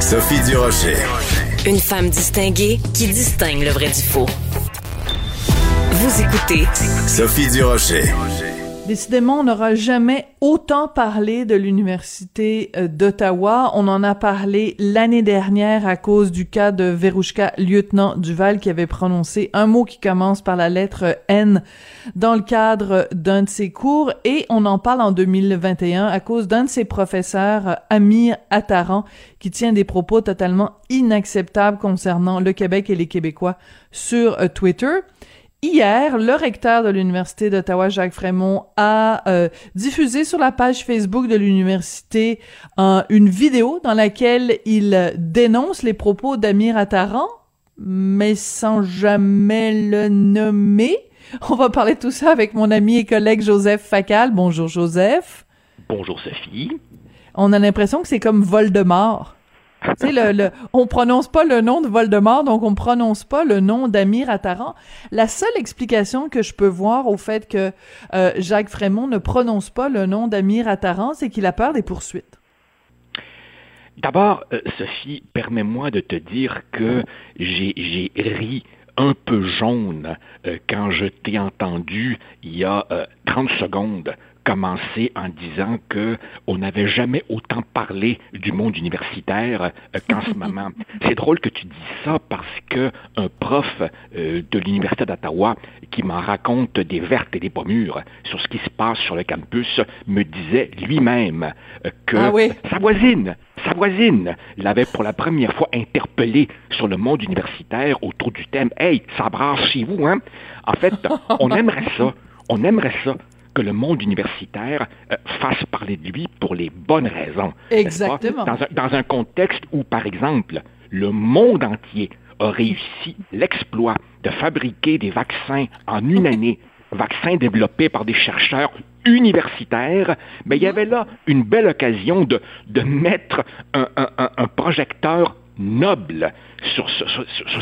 Sophie Durocher. Une femme distinguée qui distingue le vrai du faux. Vous écoutez Sophie Durocher. Décidément, on n'aura jamais autant parlé de l'Université euh, d'Ottawa. On en a parlé l'année dernière à cause du cas de Verouchka Lieutenant Duval qui avait prononcé un mot qui commence par la lettre N dans le cadre d'un de ses cours et on en parle en 2021 à cause d'un de ses professeurs, Amir Attaran, qui tient des propos totalement inacceptables concernant le Québec et les Québécois sur euh, Twitter. Hier, le recteur de l'Université d'Ottawa, Jacques Frémont, a euh, diffusé sur la page Facebook de l'université une vidéo dans laquelle il dénonce les propos d'Amir Attaran, mais sans jamais le nommer. On va parler de tout ça avec mon ami et collègue Joseph Facal. Bonjour Joseph. Bonjour Sophie. On a l'impression que c'est comme Voldemort. Tu sais, le, le, on prononce pas le nom de Voldemort, donc on prononce pas le nom d'Amir Attaran. La seule explication que je peux voir au fait que euh, Jacques Frémont ne prononce pas le nom d'Amir Attaran, c'est qu'il a peur des poursuites. D'abord, euh, Sophie, permets-moi de te dire que j'ai ri un peu jaune euh, quand je t'ai entendu il y a 30 secondes commencer en disant que on n'avait jamais autant parlé du monde universitaire euh, qu'en ce moment. C'est drôle que tu dis ça parce que un prof euh, de l'université d'Ottawa qui m'en raconte des vertes et des pommures sur ce qui se passe sur le campus me disait lui-même euh, que ah sa voisine, sa voisine l'avait pour la première fois interpellé sur le monde universitaire autour du thème Hey, ça brasse chez vous, hein? En fait, on aimerait ça. On aimerait ça que le monde universitaire euh, fasse parler de lui pour les bonnes raisons. Exactement. Dans un, dans un contexte où, par exemple, le monde entier a réussi l'exploit de fabriquer des vaccins en une année, vaccins développés par des chercheurs universitaires, mais il y avait là une belle occasion de, de mettre un, un, un projecteur noble sur,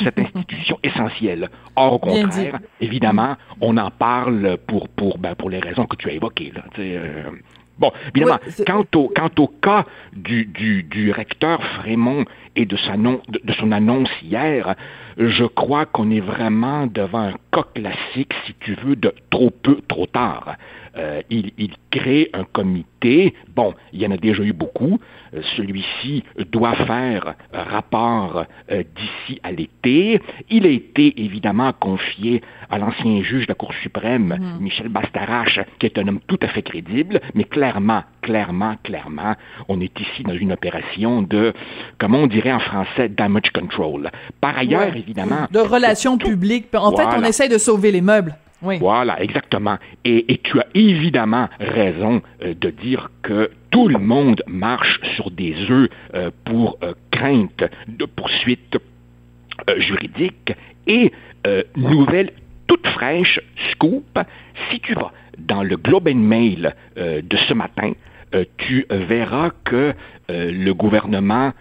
cette institution essentielle. Or, au contraire, évidemment, on en parle pour, pour, ben, pour les raisons que tu as évoquées. Là, euh. Bon, évidemment, quant, au, quant au cas du, du, du recteur Frémont et de, sa non, de, son annonce hier, je crois qu'on est vraiment devant un cas classique, si tu veux, de trop peu, trop tard. Euh, il, il, crée un comité. Bon, il y en a déjà eu beaucoup. Euh, celui-ci doit faire rapport euh, d'ici à l'été. Il a été évidemment confié à l'ancien juge de la Cour suprême, mm-hmm. Michel Bastarache, qui est un homme tout à fait crédible, mais clairement, clairement, clairement, on est ici dans une opération de, comment on dirait en français, damage control. Par ailleurs, évidemment... De relations publiques. En fait, on essaie de sauver les meubles. Voilà, exactement. Et, tu as évidemment raison euh, de dire que tout le monde marche sur des œufs euh, pour euh, crainte de poursuites juridiques. Et nouvelle toute fraîche, scoop, si tu vas dans le Globe and Mail de ce matin, tu verras que le gouvernement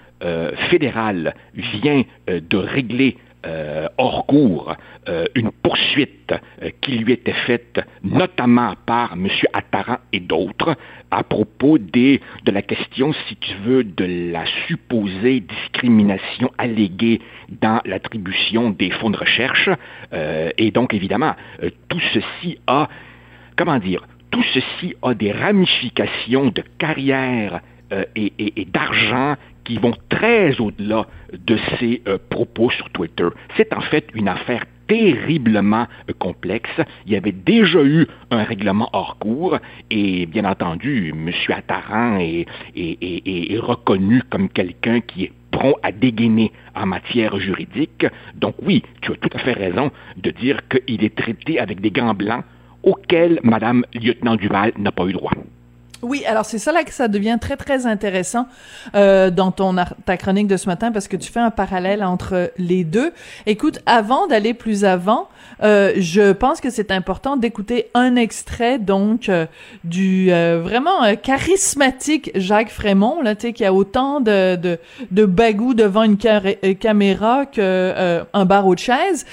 fédéral vient de régler euh, hors cours euh, une poursuite euh, qui lui était faite notamment par M. Attaran et d'autres à propos des, de la question, si tu veux, de la supposée discrimination alléguée dans l'attribution des fonds de recherche. et donc, évidemment, tout ceci a, comment dire, tout ceci a des ramifications de carrière et d'argent qui vont très au-delà de ces euh, propos sur Twitter. C'est en fait une affaire terriblement euh, complexe. Il y avait déjà eu un règlement hors cours et bien entendu, M. Attaran est, est, reconnu comme quelqu'un qui est prompt à dégainer en matière juridique. Donc oui, tu as tout à fait raison de dire qu'il est traité avec des gants blancs auxquels Mme Lieutenant Duval n'a pas eu droit. Oui, alors c'est ça là que ça devient très très intéressant euh, dans ton ta chronique de ce matin parce que tu fais un parallèle entre les deux. Écoute, avant d'aller plus avant, euh, je pense que c'est important d'écouter un extrait donc euh, du vraiment charismatique Jacques Frémont là, tu sais qui a autant de de, de bagou devant une caméra que un barreau de chaise.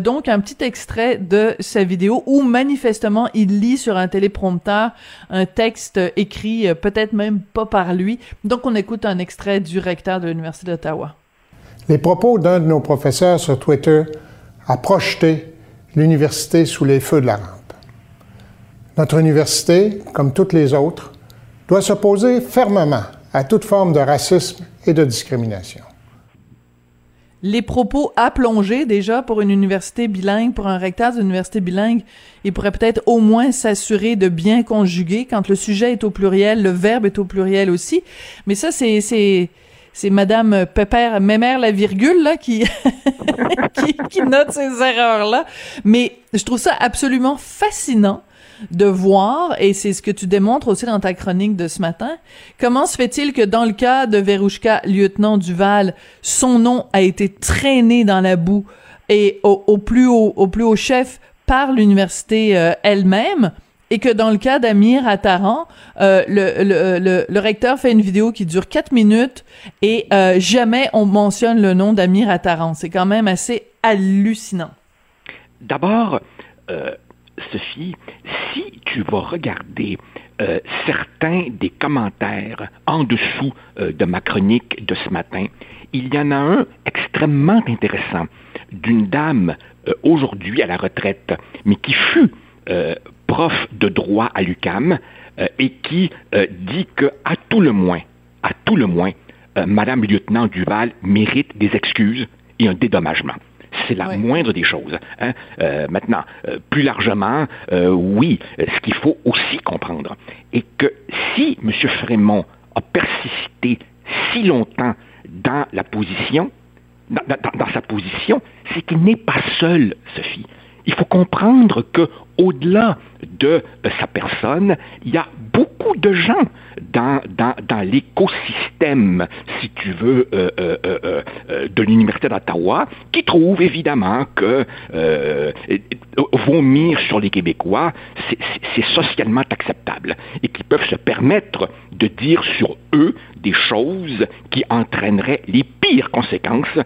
donc un petit extrait de sa vidéo où manifestement il lit sur un téléprompteur un texte écrit, euh, peut-être même pas par lui. Donc, on écoute un extrait du recteur de l'Université d'Ottawa. Les propos d'un de nos professeurs sur Twitter a projeté l'université sous les feux de la rampe. Notre université, comme toutes les autres, doit s'opposer fermement à toute forme de racisme et de discrimination les propos à plonger déjà pour une université bilingue, pour un recteur d'une université bilingue, il pourrait peut-être au moins s'assurer de bien conjuguer quand le sujet est au pluriel, le verbe est au pluriel aussi. Mais ça, c'est c'est c'est Madame Pépère Mémère la virgule là qui, note ces erreurs là. Mais je trouve ça absolument fascinant de voir, et c'est ce que tu démontres aussi dans ta chronique de ce matin, comment se fait-il que dans le cas de Verouchka, lieutenant Duval, son nom a été traîné dans la boue et au, plus haut, au plus haut chef par l'université euh, elle-même, et que dans le cas d'Amir Attaran, euh, le, le, recteur fait une vidéo qui dure quatre minutes et euh, jamais on mentionne le nom d'Amir Attaran. C'est quand même assez hallucinant. D'abord, Sophie, si tu vas regarder euh, certains des commentaires en dessous euh, de ma chronique de ce matin, il y en a un extrêmement intéressant d'une dame euh, aujourd'hui à la retraite, mais qui fut prof de droit à l'UCAM et qui dit que à tout le moins, à tout le moins, Madame lieutenant Duval mérite des excuses et un dédommagement. C'est la moindre des choses. Hein. Euh, maintenant, euh, plus largement, euh, oui, ce qu'il faut aussi comprendre est que si M. Frémont a persisté si longtemps dans la position, dans sa position, c'est qu'il n'est pas seul, Sophie. Il faut comprendre que au-delà de sa personne, il y a beaucoup de gens dans, dans, dans l'écosystème, si tu veux, euh, euh, euh, de l'Université d'Ottawa, qui trouvent évidemment que vomir sur les Québécois, c'est socialement acceptable et qui peuvent se permettre de dire sur eux des choses qui entraîneraient les pires conséquences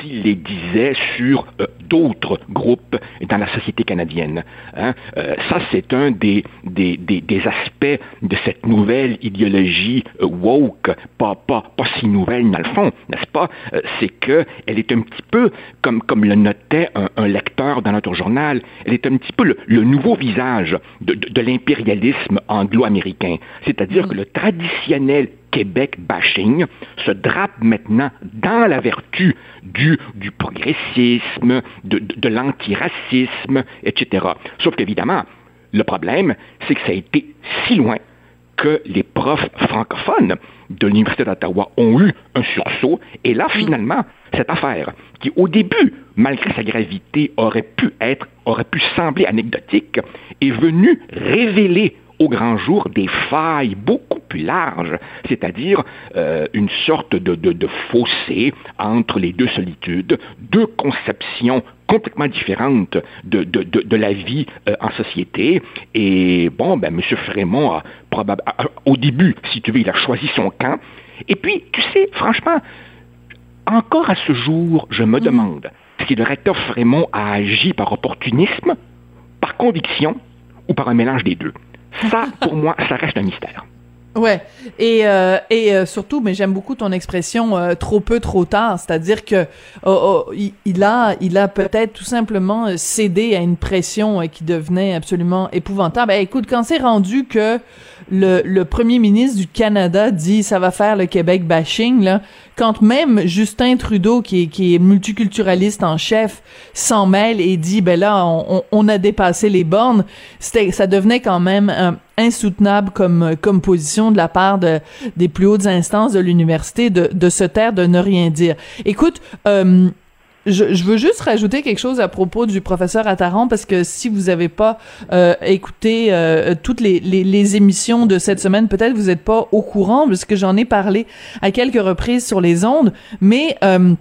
s'ils les disaient sur d'autres groupes dans la société canadienne. Hein. Ça, c'est un des, des, des, aspects de cette nouvelle idéologie euh, woke, pas, pas, pas si nouvelle dans le fond, n'est-ce pas? Euh, c'est qu'elle est un petit peu, comme, comme le notait un, lecteur dans notre journal, elle est un petit peu le, nouveau visage de, de, l'impérialisme anglo-américain. C'est-à-dire mm. que le traditionnel Québec bashing se drape maintenant dans la vertu du, du progressisme, de, de, de l'antiracisme, etc. Sauf qu'évidemment, le problème, c'est que ça a été si loin que les profs francophones de l'Université d'Ottawa ont eu un sursaut. Et là, finalement, cette affaire, qui au début, malgré sa gravité, aurait pu être, aurait pu sembler anecdotique, est venue révéler au grand jour des failles beaucoup plus larges, c'est-à-dire euh, une sorte de, de, fossé entre les deux solitudes, deux conceptions complètement différentes de, de la vie euh, en société. Et bon, ben, M. Frémont a probablement, au début, si tu veux, il a choisi son camp. Et puis, tu sais, franchement, encore à ce jour, je me mhm. demande si le recteur Frémont a agi par opportunisme, par conviction ou par un mélange des deux? Ça, pour moi, ça reste un mystère. Ouais, et euh, et euh, surtout, mais j'aime beaucoup ton expression euh, trop peu trop tard, c'est-à-dire que oh, oh, il, a peut-être tout simplement cédé à une pression qui devenait absolument épouvantable. Eh, écoute, quand c'est rendu que le, premier ministre du Canada dit ça va faire le Québec bashing là, quand même Justin Trudeau qui est, qui est multiculturaliste en chef s'en mêle et dit ben là on, a dépassé les bornes, ça devenait quand même insoutenable comme comme position de la part de des plus hautes instances de l'université de de se taire de ne rien dire. Écoute, euh, je, veux juste rajouter quelque chose à propos du professeur Attaran parce que si vous n'avez pas euh, écouté euh, toutes les, les, émissions de cette semaine, peut-être vous n'êtes pas au courant parce que j'en ai parlé à quelques reprises sur les ondes, mais euh,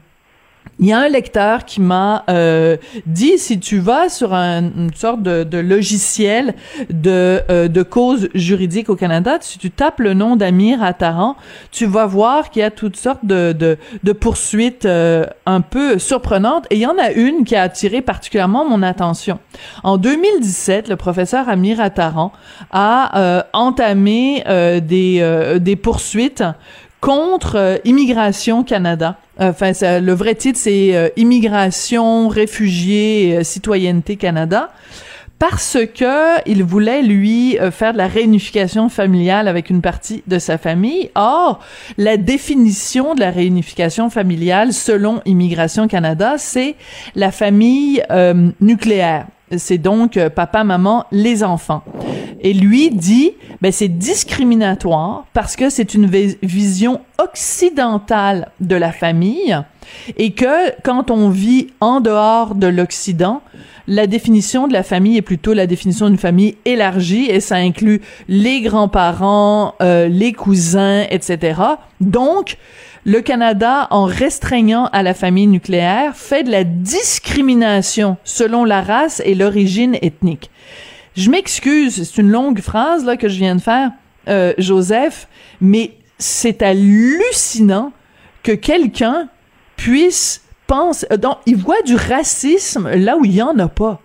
il y a un lecteur qui m'a euh, dit si tu vas sur un, une sorte de, logiciel de, euh, de cause juridique au Canada, si tu tapes le nom d'Amir Attaran, tu vas voir qu'il y a toutes sortes de, de, de poursuites euh, un peu surprenantes. Et il y en a une qui a attiré particulièrement mon attention. En 2017, le professeur Amir Attaran a euh, entamé des, des poursuites contre Immigration Canada Enfin, le vrai titre, c'est euh, Immigration, réfugiés, euh, citoyenneté Canada parce que il voulait lui euh, faire de la réunification familiale avec une partie de sa famille. Or, la définition de la réunification familiale selon Immigration Canada, c'est la famille nucléaire. C'est donc papa, maman, les enfants. Et lui dit, ben c'est discriminatoire parce que c'est une vision occidentale de la famille et que quand on vit en dehors de l'Occident, la définition de la famille est plutôt la définition d'une famille élargie et ça inclut les grands-parents, euh, les cousins, etc. Donc, le Canada, en restreignant à la famille nucléaire, fait de la discrimination selon la race et l'origine ethnique. Je m'excuse, c'est une longue phrase là que je viens de faire, euh, Joseph, mais c'est hallucinant que quelqu'un puisse penser, euh, donc il voit du racisme là où il y en a pas.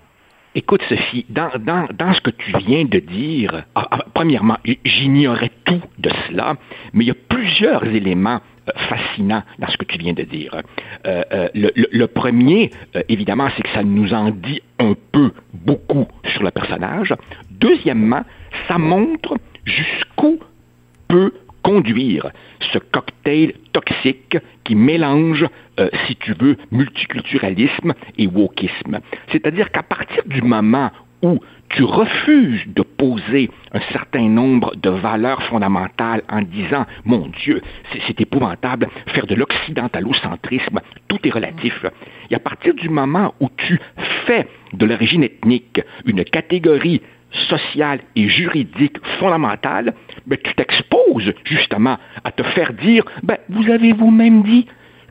Écoute, Sophie, dans, dans, dans, ce que tu viens de dire, ah, ah, premièrement, j'ignorais tout de cela, mais il y a plusieurs éléments euh, fascinant dans ce que tu viens de dire. Euh, euh, le, premier, évidemment, c'est que ça nous en dit un peu, beaucoup sur le personnage. Deuxièmement, ça montre jusqu'où peut conduire ce cocktail toxique qui mélange, si tu veux, multiculturalisme et wokisme. C'est-à-dire qu'à partir du moment où tu refuses de poser un certain nombre de valeurs fondamentales en disant, mon Dieu, c'est épouvantable, faire de l'occidentalocentrisme, tout est relatif. Et à partir du moment où tu fais de l'origine ethnique une catégorie sociale et juridique fondamentale, ben, tu t'exposes justement à te faire dire, ben, vous avez vous-même dit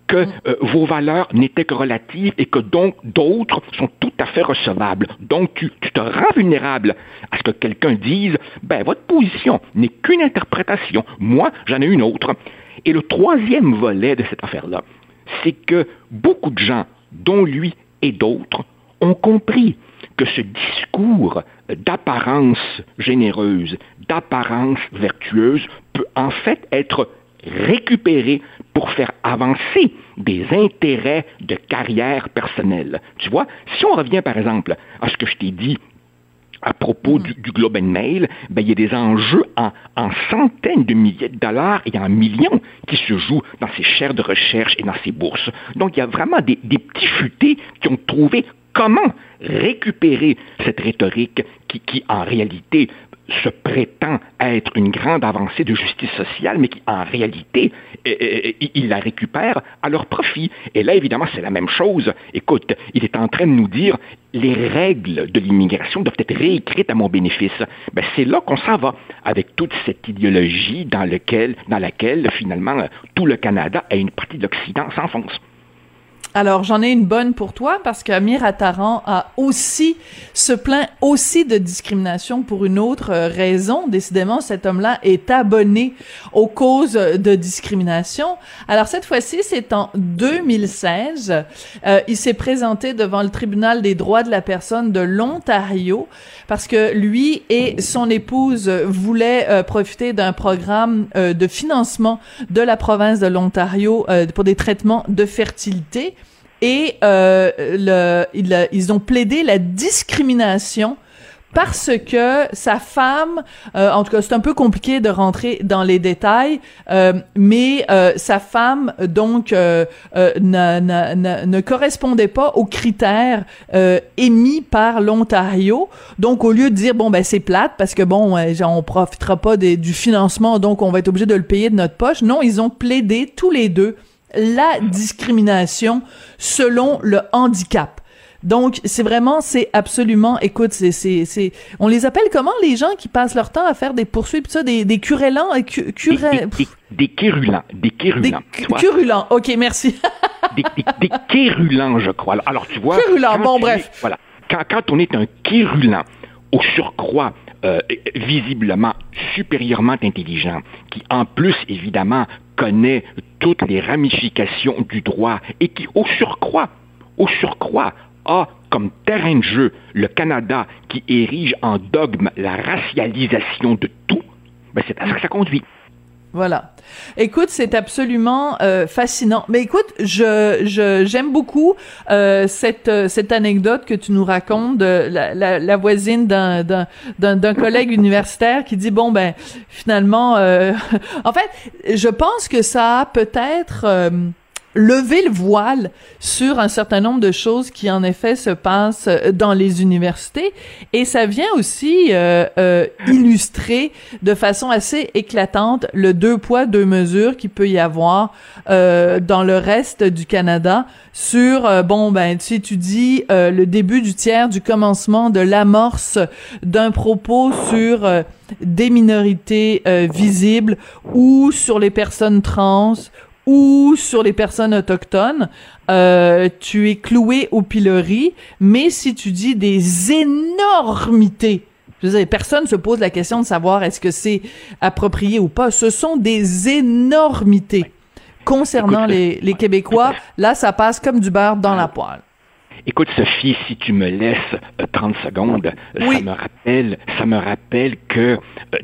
que euh, vos valeurs n'étaient que relatives et que donc d'autres sont tout à fait recevables. Donc tu, te rends vulnérable à ce que quelqu'un dise, ben votre position n'est qu'une interprétation, moi j'en ai une autre. Et le troisième volet de cette affaire-là, c'est que beaucoup de gens, dont lui et d'autres, ont compris que ce discours d'apparence généreuse, d'apparence vertueuse, peut en fait être récupérer pour faire avancer des intérêts de carrière personnelle. Tu vois, si on revient par exemple à ce que je t'ai dit à propos mm. du, Globe and Mail, ben, il y a des enjeux en, centaines de milliers de dollars et en millions qui se jouent dans ces chaires de recherche et dans ces bourses. Donc, il y a vraiment des, des petits futés qui ont trouvé comment récupérer cette rhétorique qui, en réalité, se prétend être une grande avancée de justice sociale, mais qui en réalité, ils la récupèrent à leur profit? Et là, évidemment, c'est la même chose. Écoute, il est en train de nous dire les règles de l'immigration doivent être réécrites à mon bénéfice. Ben, c'est là qu'on s'en va, avec toute cette idéologie dans, laquelle, finalement, tout le Canada et une partie de l'Occident s'enfonce. Alors, j'en ai une bonne pour toi parce qu'Amir Attaran a aussi se plaint aussi de discrimination pour une autre euh, raison. Décidément, cet homme-là est abonné aux causes de discrimination. Alors, cette fois-ci, c'est en 2016. Euh, il s'est présenté devant le tribunal des droits de la personne de l'Ontario parce que lui et son épouse voulaient euh, profiter d'un programme de financement de la province de l'Ontario pour des traitements de fertilité et euh, le, ils, ont plaidé la discrimination parce que sa femme, euh, en tout cas c'est un peu compliqué de rentrer dans les détails, euh, mais euh, sa femme donc euh, euh, ne correspondait pas aux critères émis par l'Ontario. Donc au lieu de dire bon ben c'est plate parce que bon on profitera pas du financement donc on va être obligé de le payer de notre poche, non ils ont plaidé tous les deux la discrimination selon le handicap. Donc, c'est vraiment, c'est absolument, écoute, c'est, c'est, c'est, on les appelle comment les gens qui passent leur temps à faire des poursuites, ça, des, des curélants, des, des, des, des quérulants, des. Des ok, merci. des, des, je crois. Alors, tu vois. Quérulants, bon, bref. voilà. Quand, quand on est un quérulant, au surcroît, euh, visiblement supérieurement intelligent, qui en plus, évidemment, connaît toutes les ramifications du droit et qui, au surcroît, au surcroît, a comme terrain de jeu le Canada qui érige en dogme la racialisation de tout, ben c'est à ça que ça conduit. Voilà. Écoute, c'est absolument euh, fascinant. Mais écoute, je j'aime beaucoup euh, cette euh, cette anecdote que tu nous racontes de la, voisine d'un d'un d'un collègue universitaire qui dit bon ben finalement en fait, je pense que ça a peut-être lever le voile sur un certain nombre de choses qui en effet se passent euh, dans les universités. Et ça vient aussi euh, euh, illustrer de façon assez éclatante le deux poids deux mesures qui peut y avoir euh, dans le reste du Canada sur euh, bon ben si tu dis le début du tiers du commencement de l'amorce d'un propos sur des minorités visibles ou sur les personnes trans ou sur les personnes autochtones, euh, tu es cloué au pilori, mais si tu dis des énormités, je veux dire, personne se pose la question de savoir est-ce que c'est approprié ou pas. Ce sont des énormités. Concernant les, les Québécois, là, ça passe comme du beurre dans la poêle. Écoute, Sophie, si tu me laisses 30 euh, secondes, euh, ça me rappelle, ça me rappelle que euh,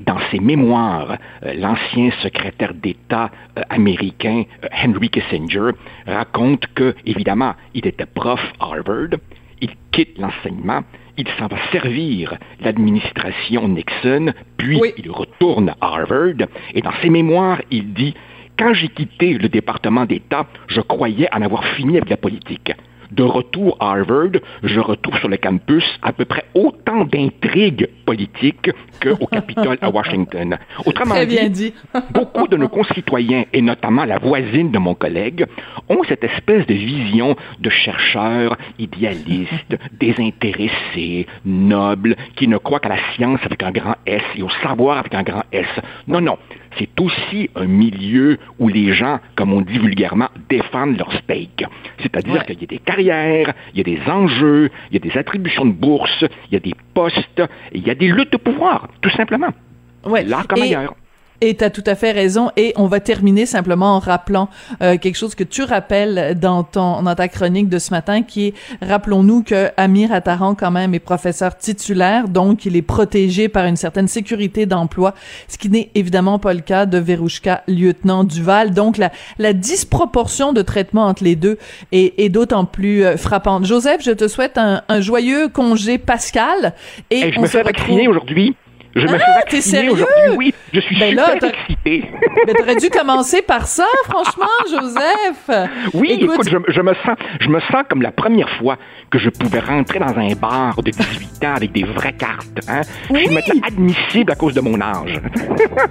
dans ses mémoires, l'ancien secrétaire d'État américain Henry Kissinger raconte que, évidemment, il était prof à Harvard, il quitte l'enseignement, il s'en va servir l'administration Nixon, puis il retourne à Harvard, et dans ses mémoires, il dit quand j'ai quitté le département d'État, je croyais en avoir fini avec la politique de retour à Harvard, je retrouve sur le campus à peu près autant d'intrigues politiques qu'au Capitole à Washington. Autrement dit, beaucoup de nos concitoyens, et notamment la voisine de mon collègue, ont cette espèce de vision de chercheurs idéalistes, désintéressés, nobles, qui ne croient qu'à la science avec un grand S et au savoir avec un grand S. Non, non c'est aussi un milieu où les gens, comme on dit vulgairement, défendent leur steak. C'est-à-dire qu'il y a des carrières, il y a des enjeux, il y a des attributions de bourse, il y a des postes, il y a des luttes de pouvoir, tout simplement. Ouais. Là comme ailleurs. Et tu as tout à fait raison. Et on va terminer simplement en rappelant euh, quelque chose que tu rappelles dans ton dans ta chronique de ce matin, qui est, rappelons-nous que Amir Attaran quand même est professeur titulaire, donc il est protégé par une certaine sécurité d'emploi, ce qui n'est évidemment pas le cas de Verouchka, lieutenant Duval. Donc la, la disproportion de traitement entre les deux est, est d'autant plus euh, frappante. Joseph, je te souhaite un, un joyeux congé pascal. Et, je me fais vacciner aujourd'hui. Je me ah, t'es sérieux? Oui, je suis ben super là, excité. Mais t'aurais dû commencer par ça, franchement, Joseph. Oui, écoute, je, me sens, je me sens comme la première fois que je pouvais rentrer dans un bar de 18 ans avec des vraies cartes. Hein? Oui. Je suis admissible à cause de mon âge.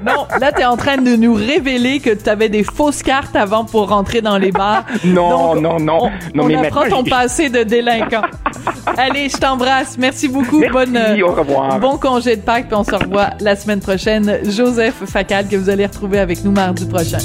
non, là, t'es en train de nous révéler que t'avais des fausses cartes avant pour rentrer dans les bars. non, non, non, on, non. On mais apprend ton passé de délinquant. Allez, je t'embrasse. Merci beaucoup. Merci, Bonne, au revoir. Bon congé de Pâques, puis on revoit la semaine prochaine. Joseph Facal, que vous allez retrouver avec nous mardi prochain.